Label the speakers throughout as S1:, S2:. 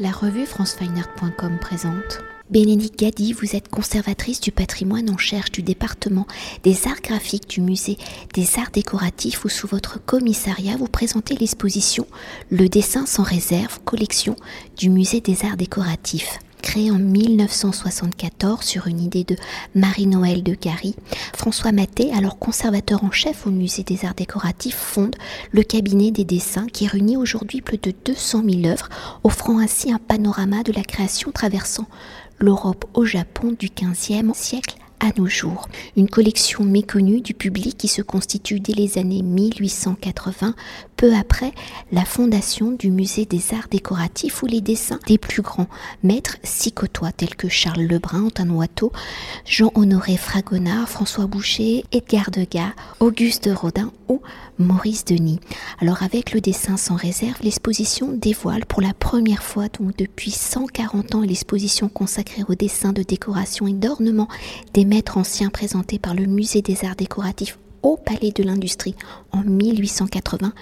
S1: La revue francefineart.com présente. Bénédicte Gadi, vous êtes conservatrice du patrimoine en charge du département des arts graphiques du musée des arts décoratifs où sous votre commissariat vous présentez l'exposition Le dessin sans réserve, collection du musée des arts décoratifs. Créé en 1974 sur une idée de Marie-Noël de Gary, François Maté, alors conservateur en chef au musée des arts décoratifs, fonde le cabinet des dessins qui réunit aujourd'hui plus de 200 000 œuvres, offrant ainsi un panorama de la création traversant l'Europe au Japon du XVe siècle à nos jours. Une collection méconnue du public qui se constitue dès les années 1880, peu après la fondation du musée des arts décoratifs où les dessins des plus grands maîtres s'y côtoient, tels que Charles Lebrun, Antoine Watteau, Jean-Honoré Fragonard, François Boucher, Edgar Degas, Auguste Rodin ou Maurice Denis. Alors avec le dessin sans réserve, l'exposition dévoile pour la première fois, depuis 140 ans, l'exposition consacrée au dessin de décoration et d'ornement des maîtres anciens présentés par le musée des arts décoratifs au Palais de l'Industrie en 1880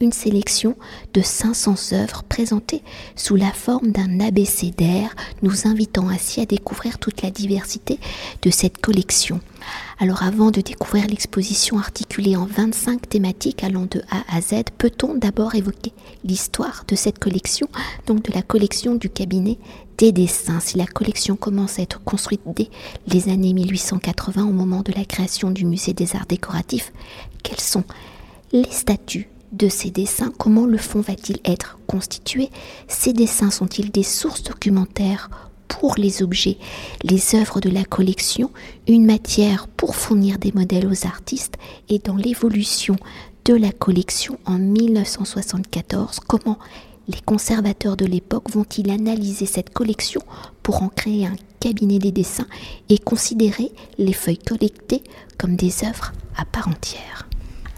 S1: une sélection de 500 œuvres présentées sous la forme d'un abécédaire, nous invitant ainsi à découvrir toute la diversité de cette collection. Alors avant de découvrir l'exposition articulée en 25 thématiques allant de A à Z, peut-on d'abord évoquer l'histoire de cette collection, donc de la collection du cabinet des dessins. Si la collection commence à être construite dès les années 1880 au moment de la création du musée des arts décoratifs, quels sont les statuts de ces dessins? Comment le fond va-t-il être constitué? Ces dessins sont-ils des sources documentaires pour les objets, les œuvres de la collection, une matière pour fournir des modèles aux artistes? Et dans l'évolution de la collection en 1974, comment les conservateurs de l'époque vont-ils analyser cette collection pour en créer un cabinet des dessins et considérer les feuilles collectées comme des œuvres à part entière?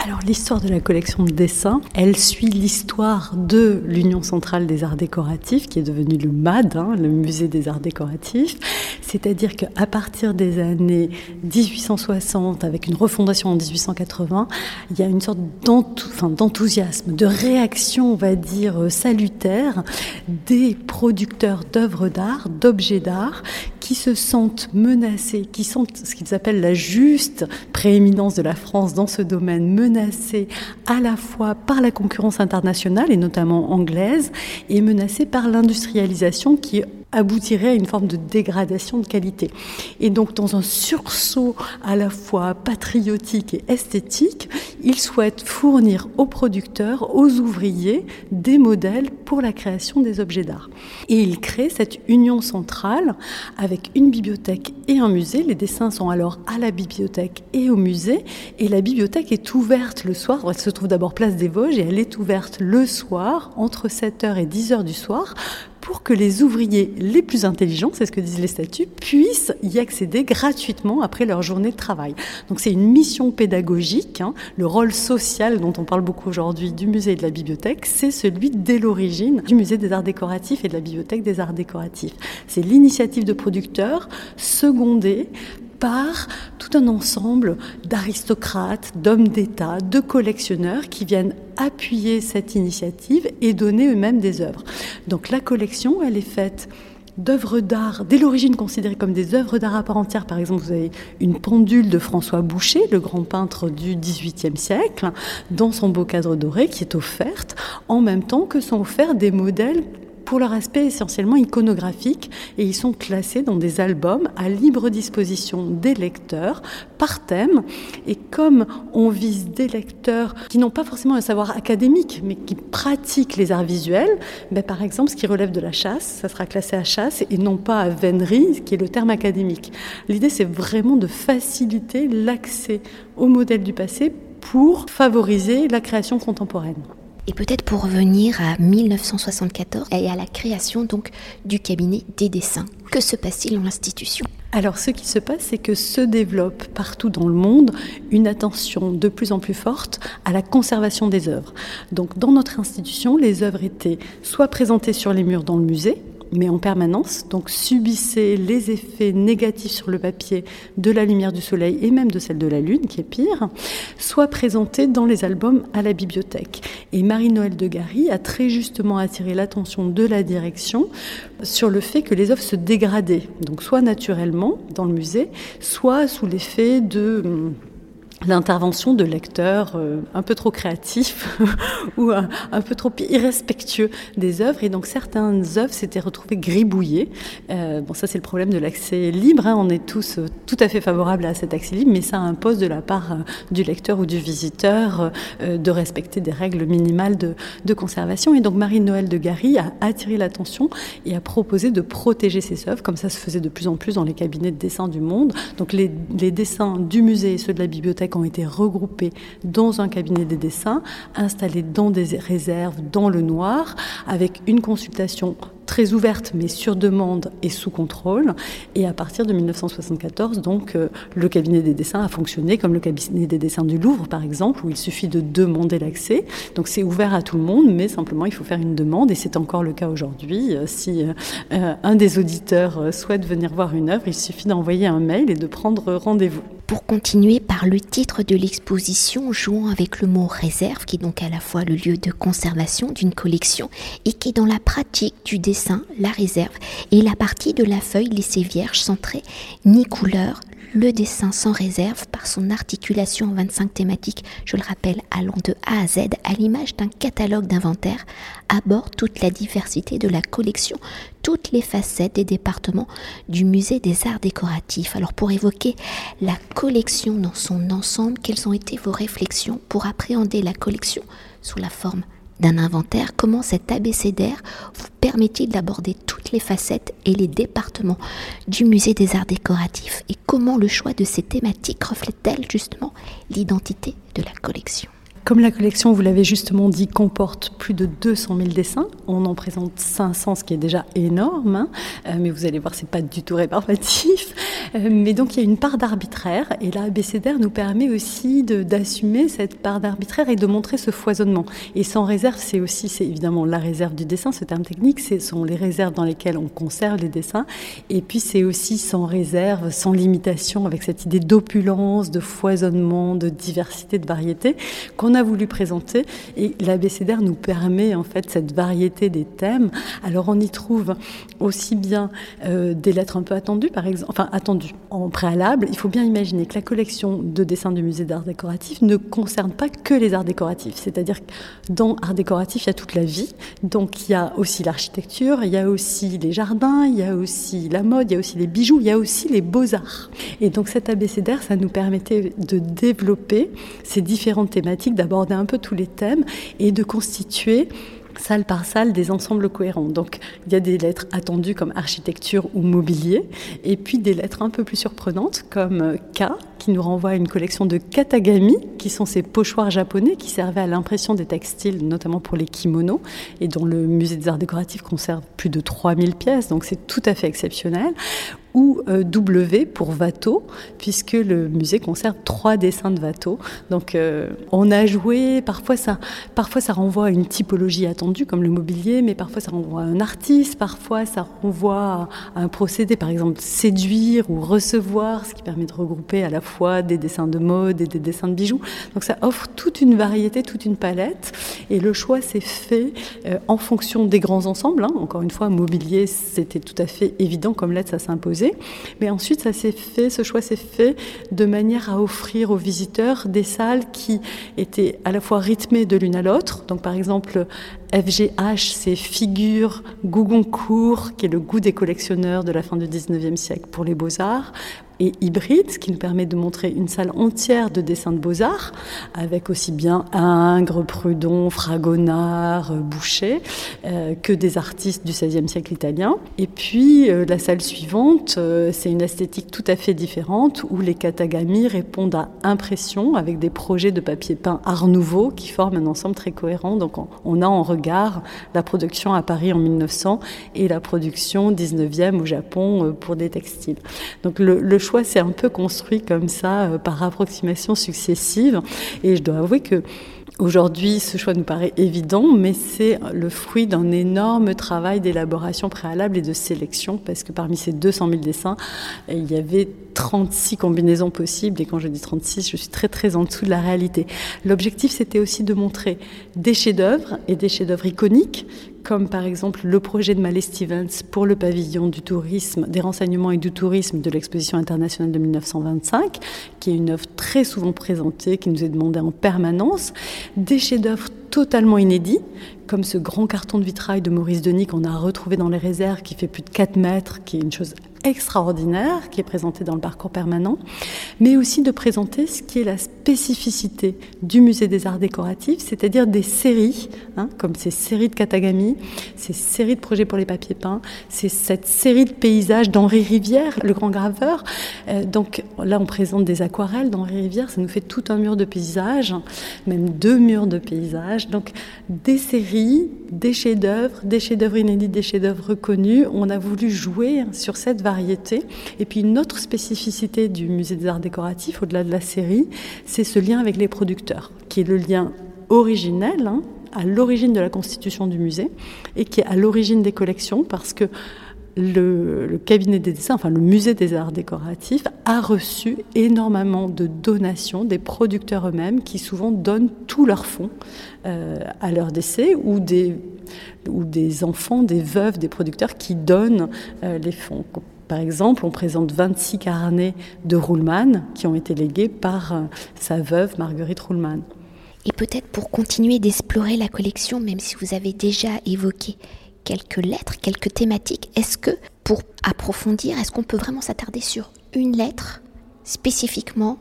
S2: Alors l'histoire de la collection de dessins, elle suit l'histoire de l'Union centrale des arts décoratifs, qui est devenue le MAD, hein, le musée des arts décoratifs. C'est-à-dire qu'à partir des années 1860, avec une refondation en 1880, il y a une sorte d'enthousiasme, de réaction, on va dire, salutaire des producteurs d'œuvres d'art, d'objets d'art, qui se sentent menacés, qui sentent ce qu'ils appellent la juste prééminence de la France dans ce domaine, menacés à la fois par la concurrence internationale et notamment anglaise, et menacés par l'industrialisation qui aboutirait à une forme de dégradation de qualité. Et donc, dans un sursaut à la fois patriotique et esthétique, il souhaite fournir aux producteurs, aux ouvriers, des modèles pour la création des objets d'art. Et il crée cette union centrale avec une bibliothèque et un musée. Les dessins sont alors à la bibliothèque et au musée. Et la bibliothèque est ouverte le soir. Elle se trouve d'abord place des Vosges et elle est ouverte le soir entre 7h et 10h du soir pour que les ouvriers les plus intelligents, c'est ce que disent les statuts, puissent y accéder gratuitement après leur journée de travail. Donc c'est une mission pédagogique, hein. le rôle social dont on parle beaucoup aujourd'hui du musée et de la bibliothèque, c'est celui dès l'origine du musée des arts décoratifs et de la bibliothèque des arts décoratifs. C'est l'initiative de producteurs secondée par tout un ensemble d'aristocrates, d'hommes d'État, de collectionneurs qui viennent appuyer cette initiative et donner eux-mêmes des œuvres. Donc la collection, elle est faite d'œuvres d'art, dès l'origine considérées comme des œuvres d'art à part entière. Par exemple, vous avez une pendule de François Boucher, le grand peintre du XVIIIe siècle, dans son beau cadre doré qui est offerte, en même temps que sont offerts des modèles pour leur aspect essentiellement iconographique et ils sont classés dans des albums à libre disposition des lecteurs par thème. Et comme on vise des lecteurs qui n'ont pas forcément un savoir académique mais qui pratiquent les arts visuels, ben par exemple ce qui relève de la chasse, ça sera classé à chasse et non pas à vénerie, qui est le terme académique. L'idée c'est vraiment de faciliter l'accès au modèle du passé pour favoriser la création contemporaine.
S1: Et peut-être pour revenir à 1974 et à la création donc du cabinet des dessins. Que se passe-t-il dans l'institution?
S2: Alors ce qui se passe, c'est que se développe partout dans le monde une attention de plus en plus forte à la conservation des œuvres. Donc dans notre institution, les œuvres étaient soit présentées sur les murs dans le musée, mais en permanence, donc subissait les effets négatifs sur le papier de la lumière du soleil et même de celle de la lune, qui est pire, soit présenté dans les albums à la bibliothèque. Et Marie-Noël de Gary a très justement attiré l'attention de la direction sur le fait que les œuvres se dégradaient, donc soit naturellement dans le musée, soit sous l'effet de hum, l'intervention de lecteurs euh, un peu trop créatifs ou un, peu trop irrespectueux des œuvres. Et donc certaines œuvres s'étaient retrouvées gribouillées. Euh, bon, ça c'est le problème de l'accès libre. Hein. On est tous euh, tout à fait favorables à cet accès libre, mais ça impose de la part du lecteur ou du visiteur de respecter des règles minimales de, de conservation. Et donc Marie-Noël de Gary a attiré l'attention et a proposé de protéger ces œuvres, comme ça se faisait de plus en plus dans les cabinets de dessin du monde. Donc les, les dessins du musée et ceux de la bibliothèque ont été regroupés dans un cabinet de dessin, installés dans des réserves dans le noir, avec une consultation très ouverte mais sur demande et sous contrôle. Et à partir de 1974, donc, euh, le cabinet des dessins a fonctionné comme le cabinet des dessins du Louvre, par exemple, où il suffit de demander l'accès. Donc c'est ouvert à tout le monde, mais simplement il faut faire une demande. Et c'est encore le cas aujourd'hui. Euh, si euh, un des auditeurs souhaite venir voir une œuvre, il suffit d'envoyer un mail et de prendre rendez-vous.
S1: Pour continuer par le titre de l'exposition, jouant avec le mot réserve, qui est donc à la fois le lieu de conservation d'une collection et qui dans la pratique du dessin la réserve, et la partie de la feuille laissée vierge sans trait ni couleur, le dessin sans réserve par son articulation en 25 thématiques, je le rappelle, allant de A à Z, à l'image d'un catalogue d'inventaire, aborde toute la diversité de la collection, toutes les facettes des départements du musée des arts décoratifs. Alors pour évoquer la collection dans son ensemble, quelles ont été vos réflexions pour appréhender la collection sous la forme d'un inventaire, comment cet abécédaire vous permet-il d'aborder toutes les facettes et les départements du musée des arts décoratifs? Et comment le choix de ces thématiques reflète-t-elle justement l'identité de la collection?
S2: Comme la collection, vous l'avez justement dit, comporte plus de 200 000 dessins, on en présente 500, ce qui est déjà énorme, hein. euh, mais vous allez voir, c'est pas du tout rébarbatif. Euh, mais donc il y a une part d'arbitraire, et là, ABCDR nous permet aussi d'assumer cette part d'arbitraire et de montrer ce foisonnement. Et sans réserve, c'est aussi, c'est évidemment la réserve du dessin, ce terme technique, ce sont les réserves dans lesquelles on conserve les dessins, et puis c'est aussi sans réserve, sans limitation, avec cette idée d'opulence, de foisonnement, de diversité, de variété, qu'on a voulu présenter. Et l'abécédaire nous permet en fait cette variété des thèmes. Alors on y trouve aussi bien euh, des lettres un peu attendues, par exemple, enfin attendues en préalable. Il faut bien imaginer que la collection de dessins du musée d'art décoratif ne concerne pas que les arts décoratifs. C'est-à-dire que dans art décoratif, il y a toute la vie. Donc il y a aussi l'architecture, il y a aussi les jardins, il y a aussi la mode, il y a aussi les bijoux, il y a aussi les beaux-arts. Et donc cet abécédaire, ça nous permettait de développer ces différentes thématiques d'aborder un peu tous les thèmes et de constituer salle par salle des ensembles cohérents. Donc il y a des lettres attendues comme architecture ou mobilier, et puis des lettres un peu plus surprenantes comme K, qui nous renvoie à une collection de katagami, qui sont ces pochoirs japonais qui servaient à l'impression des textiles, notamment pour les kimonos, et dont le musée des arts décoratifs conserve plus de 3000 pièces, donc c'est tout à fait exceptionnel ou euh, W pour Watteau, puisque le musée conserve trois dessins de Watteau. Donc euh, on a joué, parfois ça, parfois ça renvoie à une typologie attendue comme le mobilier, mais parfois ça renvoie à un artiste, parfois ça renvoie à un procédé, par exemple séduire ou recevoir, ce qui permet de regrouper à la fois des dessins de mode et des dessins de bijoux. Donc ça offre toute une variété, toute une palette, et le choix s'est fait euh, en fonction des grands ensembles. Hein. Encore une fois, mobilier, c'était tout à fait évident comme lettre, ça s'imposait. Mais ensuite, ça s'est fait, ce choix s'est fait de manière à offrir aux visiteurs des salles qui étaient à la fois rythmées de l'une à l'autre. Donc, par exemple, FGH, c'est Figure Gougoncourt, qui est le goût des collectionneurs de la fin du 19e siècle pour les beaux-arts, et hybride, ce qui nous permet de montrer une salle entière de dessins de beaux-arts, avec aussi bien Ingres, Prudon, Fragonard, Boucher, euh, que des artistes du XVIe siècle italien. Et puis euh, la salle suivante, euh, c'est une esthétique tout à fait différente, où les katagami répondent à impression, avec des projets de papier peint art nouveau qui forment un ensemble très cohérent. Donc on, a regard la production à Paris en 1900 et la production 19e au Japon pour des textiles. Donc le, le choix s'est un peu construit comme ça, euh, par approximation successive. Et je dois avouer que Aujourd'hui, ce choix nous paraît évident, mais c'est le fruit d'un énorme travail d'élaboration préalable et de sélection, parce que parmi ces 200 000 dessins, il y avait 36 combinaisons possibles, et quand je dis 36, je suis très très en dessous de la réalité. L'objectif, c'était aussi de montrer des chefs-d'œuvre et des chefs-d'œuvre iconiques comme par exemple le projet de Malé Stevens pour le pavillon du tourisme, des renseignements et du tourisme de l'exposition internationale de 1925, qui est une œuvre très souvent présentée, qui nous est demandée en permanence, des chefs-d'œuvre totalement inédits, comme ce grand carton de vitrail de Maurice Denis qu'on a retrouvé dans les réserves, qui fait plus de 4 mètres, qui est une chose extraordinaire qui est présenté dans le parcours permanent, mais aussi de présenter ce qui est la spécificité du musée des arts décoratifs, c'est-à-dire des séries, hein, comme ces séries de Katagami, ces séries de projets pour les papiers peints, c'est cette série de paysages d'Henri Rivière, le grand graveur. Euh, donc là, on présente des aquarelles d'Henri Rivière, ça nous fait tout un mur de paysages, même deux murs de paysages. Donc des séries, des chefs-d'œuvre, des chefs-d'œuvre inédits, des chefs-d'œuvre reconnus. On a voulu jouer sur cette variété et puis une autre spécificité du musée des arts décoratifs, au-delà de la série, c'est ce lien avec les producteurs, qui est le lien originel, hein, à l'origine de la constitution du musée, et qui est à l'origine des collections, parce que le, cabinet des dessins, enfin le musée des arts décoratifs, a reçu énormément de donations des producteurs eux-mêmes qui souvent donnent tous leurs fonds euh, à leur décès ou des, ou des enfants, des veuves, des producteurs qui donnent euh, les fonds. Par exemple, on présente 26 carnets de Ruhlmann qui ont été légués par euh, sa veuve Marguerite Ruhlmann.
S1: Et peut-être pour continuer d'explorer la collection, même si vous avez déjà évoqué quelques lettres, quelques thématiques, est-ce que pour approfondir, est-ce qu'on peut vraiment s'attarder sur une lettre spécifiquement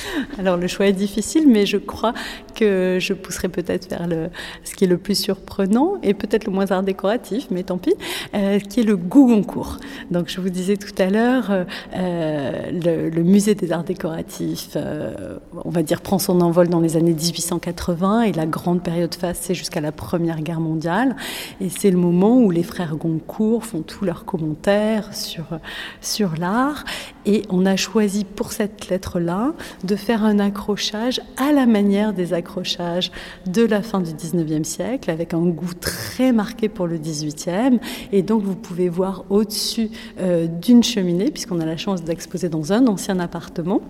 S2: Alors le choix est difficile, mais je crois que je pousserai peut-être vers le, ce qui est le plus surprenant et peut-être le moins art décoratif, mais tant pis, euh, qui est le Gougoncourt. Donc je vous disais tout à l'heure, euh, le, musée des arts décoratifs, euh, on va dire, prend son envol dans les années 1880 et la grande période face, c'est jusqu'à la Première Guerre mondiale. Et c'est le moment où les frères Goncourt font tous leurs commentaires sur, sur l'art. Et on a choisi pour cette lettre-là de faire un accrochage à la manière des accrochages de la fin du 19e siècle, avec un goût très marqué pour le 18e. Et donc vous pouvez voir au-dessus euh, d'une cheminée, puisqu'on a la chance d'exposer dans un ancien appartement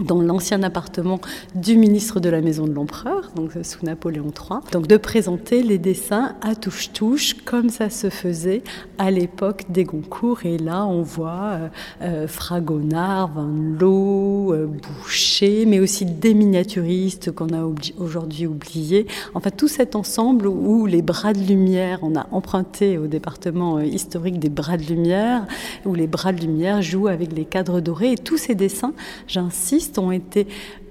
S2: dans l'ancien appartement du ministre de la Maison de l'Empereur, donc sous Napoléon III, donc de présenter les dessins à touche-touche comme ça se faisait à l'époque des Goncourt. Et là, on voit euh, euh Fragonard, Van Loo, euh, Boucher, mais aussi des miniaturistes qu'on a aujourd'hui oubliés. Enfin, tout cet ensemble où les bras de lumière, on a emprunté au département historique des bras de lumière, où les bras de lumière jouent avec les cadres dorés. Et tous ces dessins, j'insiste, ont été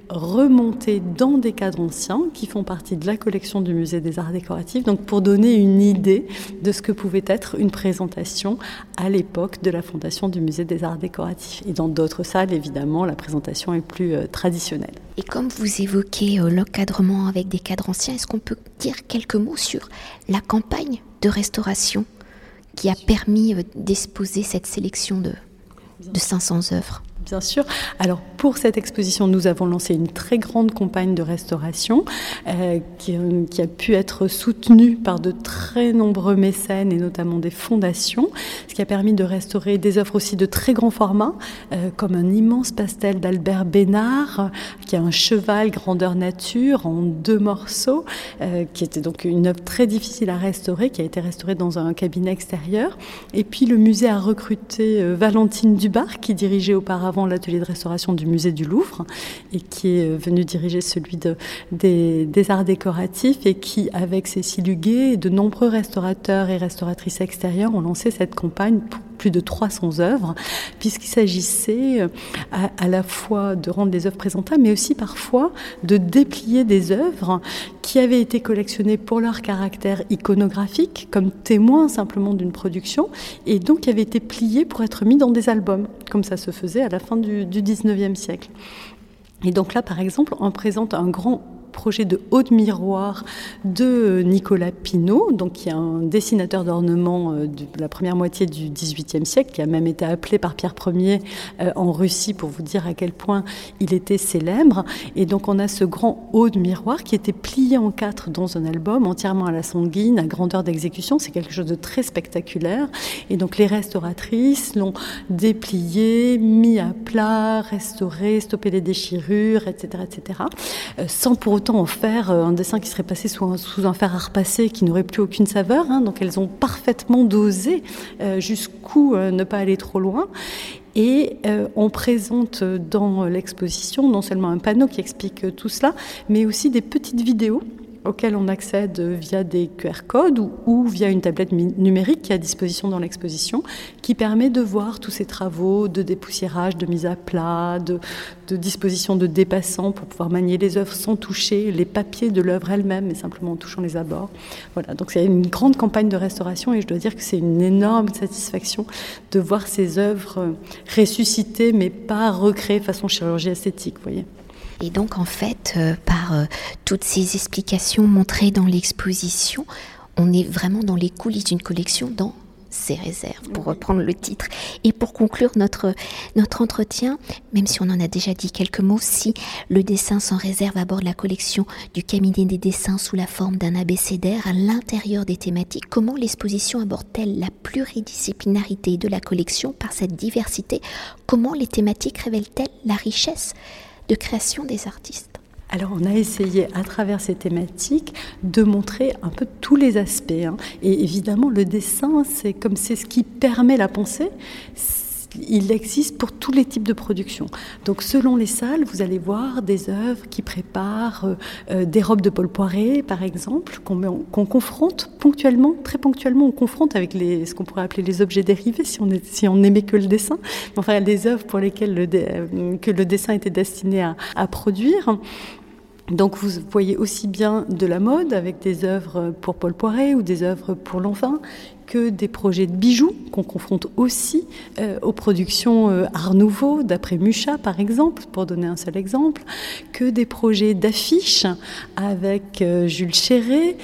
S2: remontés dans des cadres anciens qui font partie de la collection du musée des arts décoratifs, donc pour donner une idée de ce que pouvait être une présentation à l'époque de la fondation du musée des arts décoratifs. Et dans d'autres salles, évidemment, la présentation est plus euh, traditionnelle.
S1: Et comme vous évoquez euh, l'encadrement avec des cadres anciens, est-ce qu'on peut dire quelques mots sur la campagne de restauration qui a permis euh, d'exposer cette sélection de 500 œuvres?
S2: Bien sûr. Alors pour cette exposition, nous avons lancé une très grande campagne de restauration euh, qui, a pu être soutenue par de très nombreux mécènes et notamment des fondations, ce qui a permis de restaurer des œuvres aussi de très grand format, euh, comme un immense pastel d'Albert Bénard, qui a un cheval grandeur nature en deux morceaux, euh, qui était donc une œuvre très difficile à restaurer, qui a été restaurée dans un cabinet extérieur. Et puis le musée a recruté Valentine Dubar, qui dirigeait auparavant l'atelier de restauration du musée du Louvre et qui est venu diriger celui de, des, arts décoratifs et qui, avec Cécile Huguet et de nombreux restaurateurs et restauratrices extérieures, ont lancé cette campagne pour plus de 300 œuvres, puisqu'il s'agissait euh, à, la fois de rendre les œuvres présentables, mais aussi parfois de déplier des œuvres qui avaient été collectionnées pour leur caractère iconographique, comme témoins simplement d'une production, et donc qui avaient été pliées pour être mis dans des albums, comme ça se faisait à la fin du, du 19e siècle. Et donc là, par exemple, on présente un grand projet de haut de miroir de Nicolas Pinault, donc qui est un dessinateur d'ornement euh, de la première moitié du XVIIIe siècle, qui a même été appelé par Pierre Ier euh, en Russie pour vous dire à quel point il était célèbre. Et donc on a ce grand haut de miroir qui était plié en quatre dans un album, entièrement à la sanguine, à grandeur d'exécution. C'est quelque chose de très spectaculaire. Et donc les restauratrices l'ont déplié, mis à plat, restauré, stoppé les déchirures, etc., etc., euh, sans pour autant en faire euh, un dessin qui serait passé sous un, fer à repasser, qui n'aurait plus aucune saveur. Hein. donc elles ont parfaitement dosé euh, jusqu'où ne pas aller trop loin. Et on présente dans l'exposition non seulement un panneau qui explique tout cela, mais aussi des petites vidéos auxquels on accède via des QR codes ou, via une tablette numérique qui est à disposition dans l'exposition, qui permet de voir tous ces travaux de dépoussiérage, de mise à plat, de, disposition de dépassants pour pouvoir manier les œuvres sans toucher les papiers de l'œuvre elle-même, mais simplement en touchant les abords. Voilà, donc c'est une grande campagne de restauration et je dois dire que c'est une énorme satisfaction de voir ces œuvres ressuscitées, mais pas recréées façon chirurgie esthétique, vous voyez.
S1: Et donc en fait, euh, par euh, toutes ces explications montrées dans l'exposition, on est vraiment dans les coulisses d'une collection dans ses réserves, pour reprendre le titre. Et pour conclure notre, notre entretien, même si on en a déjà dit quelques mots, si le dessin sans réserve aborde la collection du cabinet des dessins sous la forme d'un abécédaire à l'intérieur des thématiques, comment l'exposition aborde-t-elle la pluridisciplinarité de la collection par cette diversité? Comment les thématiques révèlent-elles la richesse de création des artistes
S2: alors on a essayé à travers ces thématiques de montrer un peu tous les aspects. Hein. Et évidemment le dessin, c'est comme c'est ce qui permet la pensée, il existe pour tous les types de production. Donc selon les salles, vous allez voir des œuvres qui préparent euh, euh, des robes de Paul Poiret, par exemple, qu'on confronte ponctuellement, très ponctuellement, on confronte avec les, ce qu'on pourrait appeler les objets dérivés, si on, est, si on aimait que le dessin. Enfin, des œuvres pour lesquelles le, euh, que le dessin était destiné à, à produire. Donc vous voyez aussi bien de la mode avec des œuvres pour Paul Poiret ou des œuvres pour l'enfant que des projets de bijoux qu'on confronte aussi euh, aux productions euh, Art Nouveau, d'après Mucha par exemple, pour donner un seul exemple, que des projets d'affiches avec euh, Jules Chéret,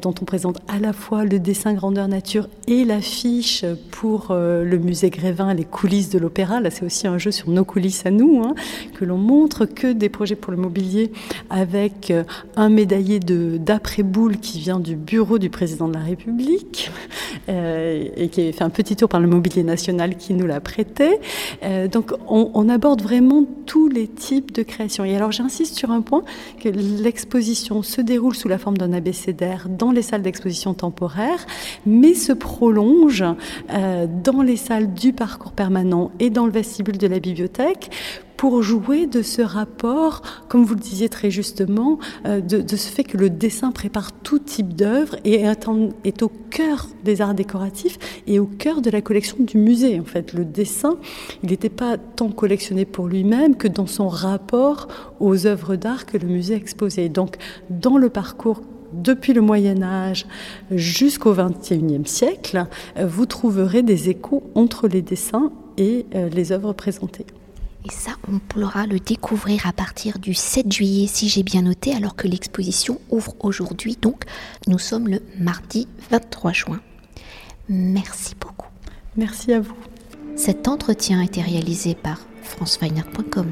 S2: dont on présente à la fois le dessin grandeur nature et l'affiche pour le musée Grévin, les coulisses de l'opéra. Là, c'est aussi un jeu sur nos coulisses à nous, hein, que l'on montre, que des projets pour le mobilier avec un médaillé d'après-boule qui vient du bureau du président de la République, et qui a fait un petit tour par le mobilier national qui nous l'a prêté. Euh, donc on, aborde vraiment tous les types de créations. Et alors j'insiste sur un point, que l'exposition se déroule sous la forme d'un abécédaire dans les salles d'exposition temporaire, mais se prolonge euh, dans les salles du parcours permanent et dans le vestibule de la bibliothèque pour jouer de ce rapport, comme vous le disiez très justement, euh, de, ce fait que le dessin prépare tout type d'œuvre et est, au cœur des arts décoratifs et au cœur de la collection du musée. En fait, le dessin, il n'était pas tant collectionné pour lui-même que dans son rapport aux œuvres d'art que le musée exposait. Donc, dans le parcours depuis le Moyen Âge jusqu'au XXIe siècle, vous trouverez des échos entre les dessins et euh, les œuvres présentées.
S1: Et ça, on pourra le découvrir à partir du 7 juillet, si j'ai bien noté, alors que l'exposition ouvre aujourd'hui. Donc, nous sommes le mardi 23 juin. Merci beaucoup.
S2: Merci à vous.
S1: Cet entretien a été réalisé par franceweiner.com.